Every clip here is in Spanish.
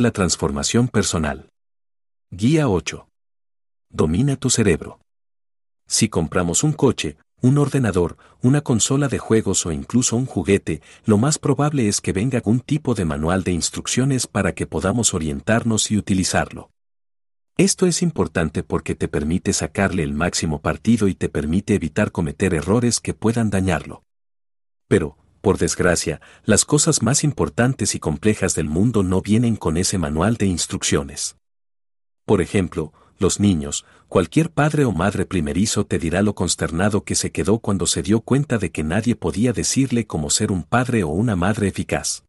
La transformación personal. Guía 8. Domina tu cerebro. Si compramos un coche, un ordenador, una consola de juegos o incluso un juguete, lo más probable es que venga algún tipo de manual de instrucciones para que podamos orientarnos y utilizarlo. Esto es importante porque te permite sacarle el máximo partido y te permite evitar cometer errores que puedan dañarlo. Pero, por desgracia, las cosas más importantes y complejas del mundo no vienen con ese manual de instrucciones. Por ejemplo, los niños, cualquier padre o madre primerizo te dirá lo consternado que se quedó cuando se dio cuenta de que nadie podía decirle cómo ser un padre o una madre eficaz.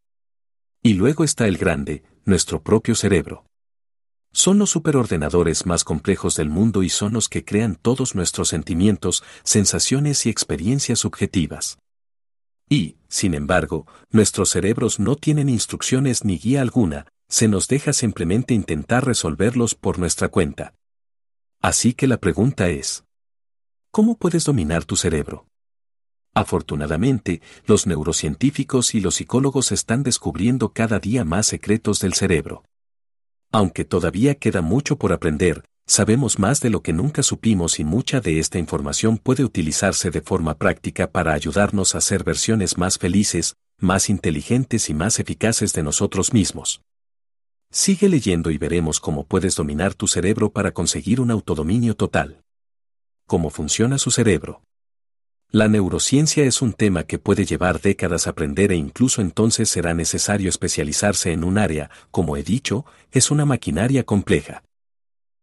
Y luego está el grande, nuestro propio cerebro. Son los superordenadores más complejos del mundo y son los que crean todos nuestros sentimientos, sensaciones y experiencias subjetivas. Y, sin embargo, nuestros cerebros no tienen instrucciones ni guía alguna, se nos deja simplemente intentar resolverlos por nuestra cuenta. Así que la pregunta es, ¿cómo puedes dominar tu cerebro? Afortunadamente, los neurocientíficos y los psicólogos están descubriendo cada día más secretos del cerebro. Aunque todavía queda mucho por aprender, sabemos más de lo que nunca supimos y mucha de esta información puede utilizarse de forma práctica para ayudarnos a ser versiones más felices, más inteligentes y más eficaces de nosotros mismos. Sigue leyendo y veremos cómo puedes dominar tu cerebro para conseguir un autodominio total. ¿Cómo funciona su cerebro? La neurociencia es un tema que puede llevar décadas aprender e incluso entonces será necesario especializarse en un área, como he dicho, es una maquinaria compleja.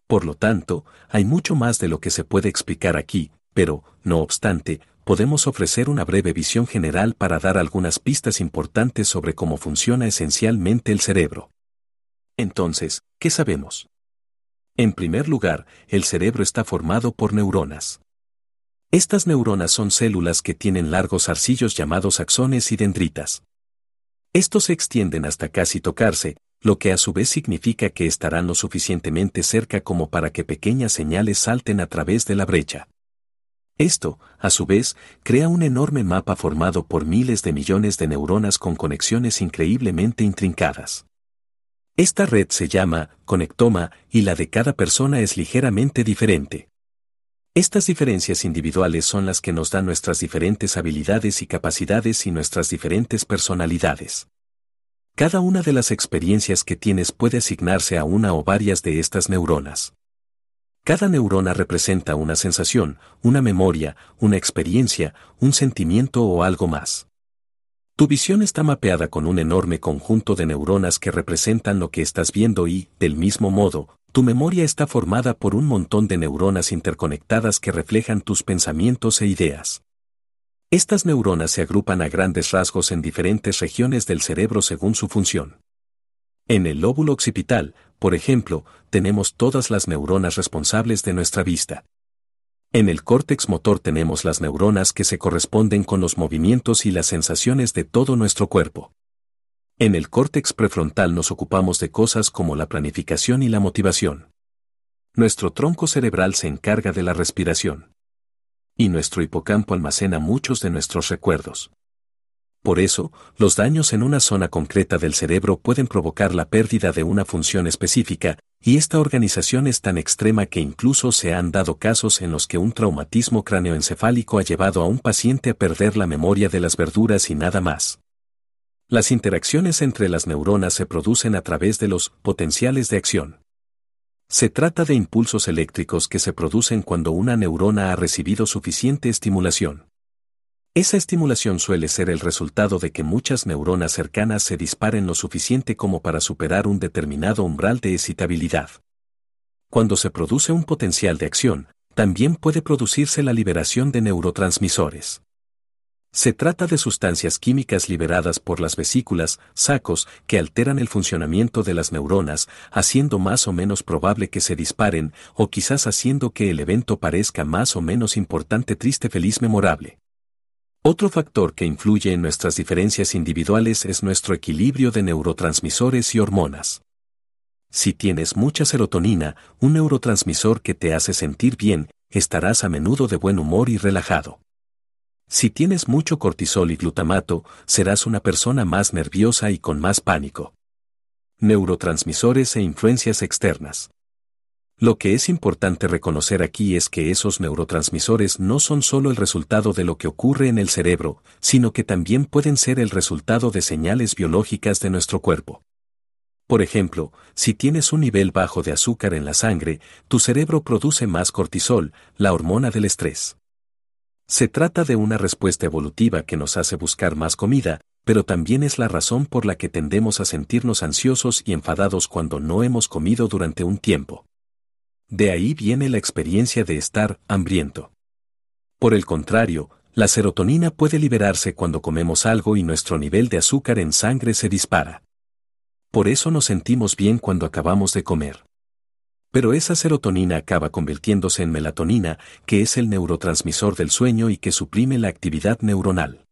Por lo tanto, hay mucho más de lo que se puede explicar aquí, pero, no obstante, podemos ofrecer una breve visión general para dar algunas pistas importantes sobre cómo funciona esencialmente el cerebro. Entonces, ¿qué sabemos? En primer lugar, el cerebro está formado por neuronas. Estas neuronas son células que tienen largos arcillos llamados axones y dendritas. Estos se extienden hasta casi tocarse, lo que a su vez significa que estarán lo suficientemente cerca como para que pequeñas señales salten a través de la brecha. Esto, a su vez, crea un enorme mapa formado por miles de millones de neuronas con conexiones increíblemente intrincadas. Esta red se llama conectoma y la de cada persona es ligeramente diferente. Estas diferencias individuales son las que nos dan nuestras diferentes habilidades y capacidades y nuestras diferentes personalidades. Cada una de las experiencias que tienes puede asignarse a una o varias de estas neuronas. Cada neurona representa una sensación, una memoria, una experiencia, un sentimiento o algo más. Tu visión está mapeada con un enorme conjunto de neuronas que representan lo que estás viendo y, del mismo modo, tu memoria está formada por un montón de neuronas interconectadas que reflejan tus pensamientos e ideas. Estas neuronas se agrupan a grandes rasgos en diferentes regiones del cerebro según su función. En el lóbulo occipital, por ejemplo, tenemos todas las neuronas responsables de nuestra vista. En el córtex motor tenemos las neuronas que se corresponden con los movimientos y las sensaciones de todo nuestro cuerpo. En el córtex prefrontal nos ocupamos de cosas como la planificación y la motivación. Nuestro tronco cerebral se encarga de la respiración. Y nuestro hipocampo almacena muchos de nuestros recuerdos. Por eso, los daños en una zona concreta del cerebro pueden provocar la pérdida de una función específica, y esta organización es tan extrema que incluso se han dado casos en los que un traumatismo cráneoencefálico ha llevado a un paciente a perder la memoria de las verduras y nada más. Las interacciones entre las neuronas se producen a través de los potenciales de acción. Se trata de impulsos eléctricos que se producen cuando una neurona ha recibido suficiente estimulación. Esa estimulación suele ser el resultado de que muchas neuronas cercanas se disparen lo suficiente como para superar un determinado umbral de excitabilidad. Cuando se produce un potencial de acción, también puede producirse la liberación de neurotransmisores. Se trata de sustancias químicas liberadas por las vesículas, sacos, que alteran el funcionamiento de las neuronas, haciendo más o menos probable que se disparen, o quizás haciendo que el evento parezca más o menos importante, triste, feliz, memorable. Otro factor que influye en nuestras diferencias individuales es nuestro equilibrio de neurotransmisores y hormonas. Si tienes mucha serotonina, un neurotransmisor que te hace sentir bien, estarás a menudo de buen humor y relajado. Si tienes mucho cortisol y glutamato, serás una persona más nerviosa y con más pánico. Neurotransmisores e influencias externas. Lo que es importante reconocer aquí es que esos neurotransmisores no son solo el resultado de lo que ocurre en el cerebro, sino que también pueden ser el resultado de señales biológicas de nuestro cuerpo. Por ejemplo, si tienes un nivel bajo de azúcar en la sangre, tu cerebro produce más cortisol, la hormona del estrés. Se trata de una respuesta evolutiva que nos hace buscar más comida, pero también es la razón por la que tendemos a sentirnos ansiosos y enfadados cuando no hemos comido durante un tiempo. De ahí viene la experiencia de estar hambriento. Por el contrario, la serotonina puede liberarse cuando comemos algo y nuestro nivel de azúcar en sangre se dispara. Por eso nos sentimos bien cuando acabamos de comer. Pero esa serotonina acaba convirtiéndose en melatonina, que es el neurotransmisor del sueño y que suprime la actividad neuronal.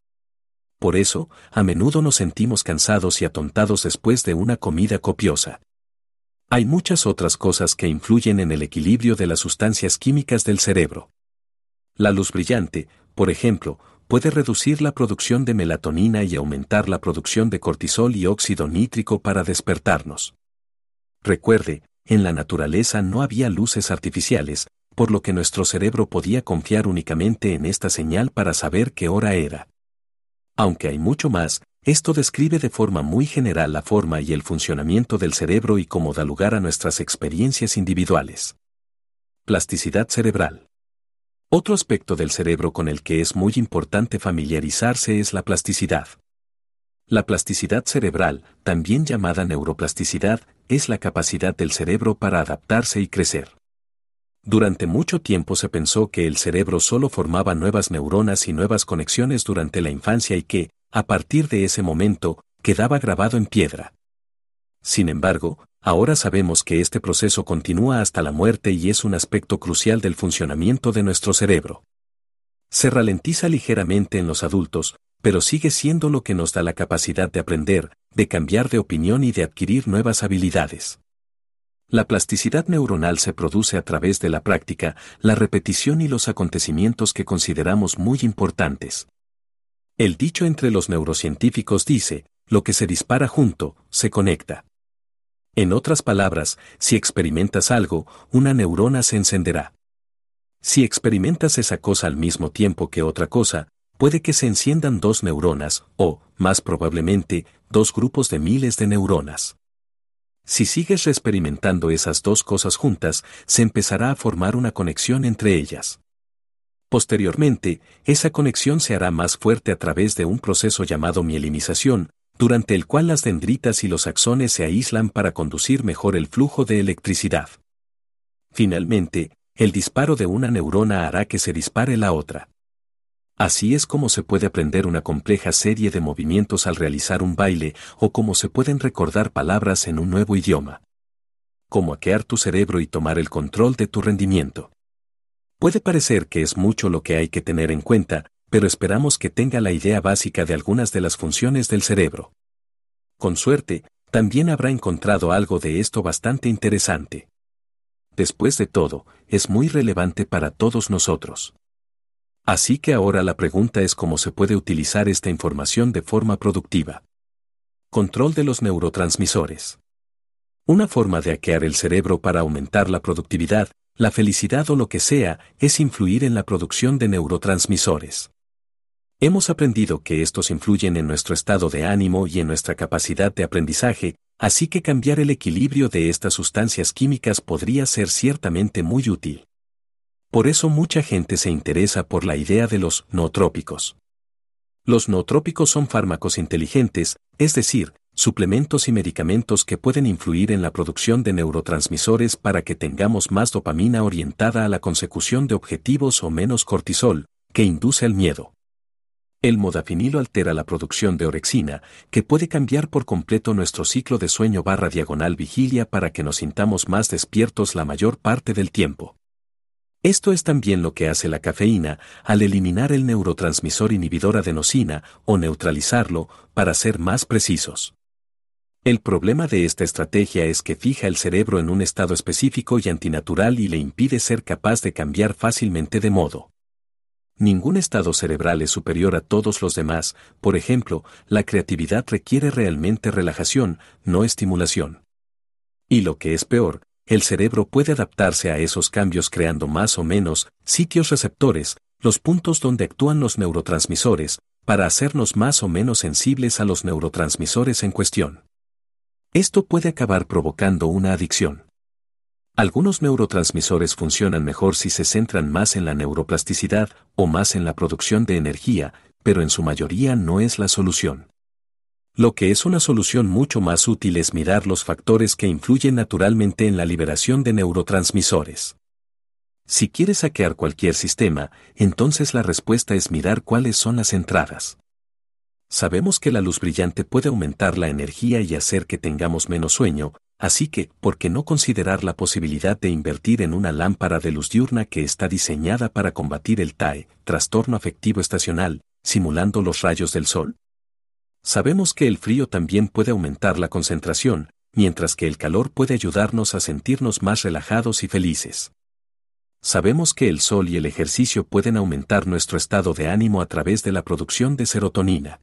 Por eso, a menudo nos sentimos cansados y atontados después de una comida copiosa. Hay muchas otras cosas que influyen en el equilibrio de las sustancias químicas del cerebro. La luz brillante, por ejemplo, puede reducir la producción de melatonina y aumentar la producción de cortisol y óxido nítrico para despertarnos. Recuerde, en la naturaleza no había luces artificiales, por lo que nuestro cerebro podía confiar únicamente en esta señal para saber qué hora era. Aunque hay mucho más, esto describe de forma muy general la forma y el funcionamiento del cerebro y cómo da lugar a nuestras experiencias individuales. Plasticidad cerebral. Otro aspecto del cerebro con el que es muy importante familiarizarse es la plasticidad. La plasticidad cerebral, también llamada neuroplasticidad, es la capacidad del cerebro para adaptarse y crecer. Durante mucho tiempo se pensó que el cerebro solo formaba nuevas neuronas y nuevas conexiones durante la infancia y que, a partir de ese momento, quedaba grabado en piedra. Sin embargo, ahora sabemos que este proceso continúa hasta la muerte y es un aspecto crucial del funcionamiento de nuestro cerebro. Se ralentiza ligeramente en los adultos, pero sigue siendo lo que nos da la capacidad de aprender, de cambiar de opinión y de adquirir nuevas habilidades. La plasticidad neuronal se produce a través de la práctica, la repetición y los acontecimientos que consideramos muy importantes. El dicho entre los neurocientíficos dice, lo que se dispara junto, se conecta. En otras palabras, si experimentas algo, una neurona se encenderá. Si experimentas esa cosa al mismo tiempo que otra cosa, puede que se enciendan dos neuronas, o, más probablemente, dos grupos de miles de neuronas. Si sigues experimentando esas dos cosas juntas, se empezará a formar una conexión entre ellas. Posteriormente, esa conexión se hará más fuerte a través de un proceso llamado mielinización, durante el cual las dendritas y los axones se aíslan para conducir mejor el flujo de electricidad. Finalmente, el disparo de una neurona hará que se dispare la otra. Así es como se puede aprender una compleja serie de movimientos al realizar un baile o cómo se pueden recordar palabras en un nuevo idioma. Cómo hackear tu cerebro y tomar el control de tu rendimiento. Puede parecer que es mucho lo que hay que tener en cuenta, pero esperamos que tenga la idea básica de algunas de las funciones del cerebro. Con suerte, también habrá encontrado algo de esto bastante interesante. Después de todo, es muy relevante para todos nosotros. Así que ahora la pregunta es cómo se puede utilizar esta información de forma productiva. Control de los neurotransmisores. Una forma de hackear el cerebro para aumentar la productividad la felicidad o lo que sea, es influir en la producción de neurotransmisores. Hemos aprendido que estos influyen en nuestro estado de ánimo y en nuestra capacidad de aprendizaje, así que cambiar el equilibrio de estas sustancias químicas podría ser ciertamente muy útil. Por eso mucha gente se interesa por la idea de los nootrópicos. Los nootrópicos son fármacos inteligentes, es decir, suplementos y medicamentos que pueden influir en la producción de neurotransmisores para que tengamos más dopamina orientada a la consecución de objetivos o menos cortisol, que induce el miedo. El modafinilo altera la producción de orexina, que puede cambiar por completo nuestro ciclo de sueño barra diagonal vigilia para que nos sintamos más despiertos la mayor parte del tiempo. Esto es también lo que hace la cafeína al eliminar el neurotransmisor inhibidor adenosina o neutralizarlo, para ser más precisos. El problema de esta estrategia es que fija el cerebro en un estado específico y antinatural y le impide ser capaz de cambiar fácilmente de modo. Ningún estado cerebral es superior a todos los demás, por ejemplo, la creatividad requiere realmente relajación, no estimulación. Y lo que es peor, el cerebro puede adaptarse a esos cambios creando más o menos sitios receptores, los puntos donde actúan los neurotransmisores, para hacernos más o menos sensibles a los neurotransmisores en cuestión. Esto puede acabar provocando una adicción. Algunos neurotransmisores funcionan mejor si se centran más en la neuroplasticidad o más en la producción de energía, pero en su mayoría no es la solución. Lo que es una solución mucho más útil es mirar los factores que influyen naturalmente en la liberación de neurotransmisores. Si quieres hackear cualquier sistema, entonces la respuesta es mirar cuáles son las entradas. Sabemos que la luz brillante puede aumentar la energía y hacer que tengamos menos sueño, así que, ¿por qué no considerar la posibilidad de invertir en una lámpara de luz diurna que está diseñada para combatir el TAE, trastorno afectivo estacional, simulando los rayos del sol? Sabemos que el frío también puede aumentar la concentración, mientras que el calor puede ayudarnos a sentirnos más relajados y felices. Sabemos que el sol y el ejercicio pueden aumentar nuestro estado de ánimo a través de la producción de serotonina.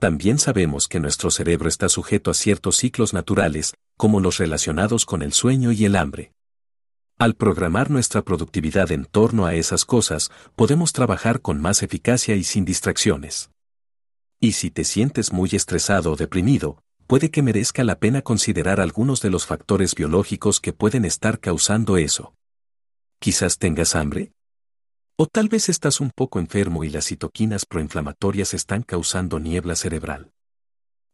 También sabemos que nuestro cerebro está sujeto a ciertos ciclos naturales, como los relacionados con el sueño y el hambre. Al programar nuestra productividad en torno a esas cosas, podemos trabajar con más eficacia y sin distracciones. Y si te sientes muy estresado o deprimido, puede que merezca la pena considerar algunos de los factores biológicos que pueden estar causando eso. Quizás tengas hambre, o tal vez estás un poco enfermo y las citoquinas proinflamatorias están causando niebla cerebral.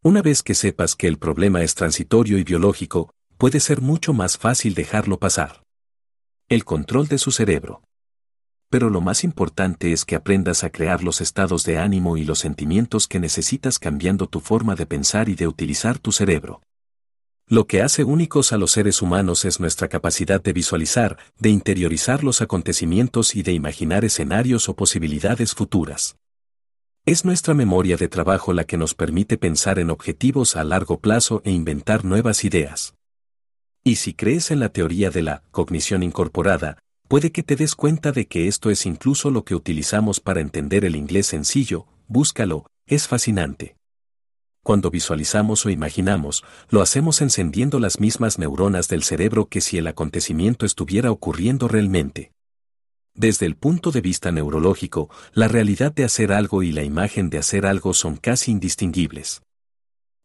Una vez que sepas que el problema es transitorio y biológico, puede ser mucho más fácil dejarlo pasar. El control de su cerebro. Pero lo más importante es que aprendas a crear los estados de ánimo y los sentimientos que necesitas cambiando tu forma de pensar y de utilizar tu cerebro. Lo que hace únicos a los seres humanos es nuestra capacidad de visualizar, de interiorizar los acontecimientos y de imaginar escenarios o posibilidades futuras. Es nuestra memoria de trabajo la que nos permite pensar en objetivos a largo plazo e inventar nuevas ideas. Y si crees en la teoría de la cognición incorporada, puede que te des cuenta de que esto es incluso lo que utilizamos para entender el inglés sencillo, búscalo, es fascinante. Cuando visualizamos o imaginamos, lo hacemos encendiendo las mismas neuronas del cerebro que si el acontecimiento estuviera ocurriendo realmente. Desde el punto de vista neurológico, la realidad de hacer algo y la imagen de hacer algo son casi indistinguibles.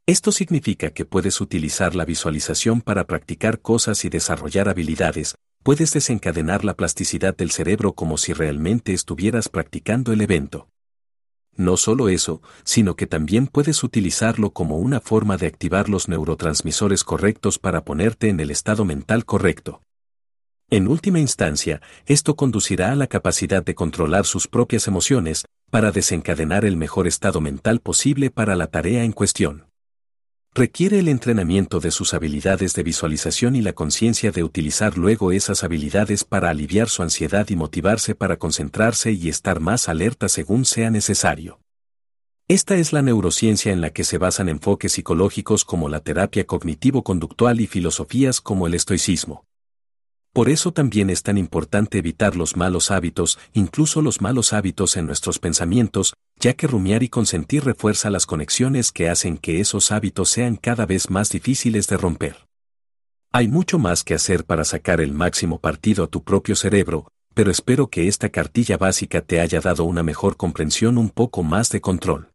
Esto significa que puedes utilizar la visualización para practicar cosas y desarrollar habilidades, puedes desencadenar la plasticidad del cerebro como si realmente estuvieras practicando el evento. No solo eso, sino que también puedes utilizarlo como una forma de activar los neurotransmisores correctos para ponerte en el estado mental correcto. En última instancia, esto conducirá a la capacidad de controlar sus propias emociones, para desencadenar el mejor estado mental posible para la tarea en cuestión requiere el entrenamiento de sus habilidades de visualización y la conciencia de utilizar luego esas habilidades para aliviar su ansiedad y motivarse para concentrarse y estar más alerta según sea necesario. Esta es la neurociencia en la que se basan enfoques psicológicos como la terapia cognitivo-conductual y filosofías como el estoicismo. Por eso también es tan importante evitar los malos hábitos, incluso los malos hábitos en nuestros pensamientos, ya que rumiar y consentir refuerza las conexiones que hacen que esos hábitos sean cada vez más difíciles de romper. Hay mucho más que hacer para sacar el máximo partido a tu propio cerebro, pero espero que esta cartilla básica te haya dado una mejor comprensión, un poco más de control.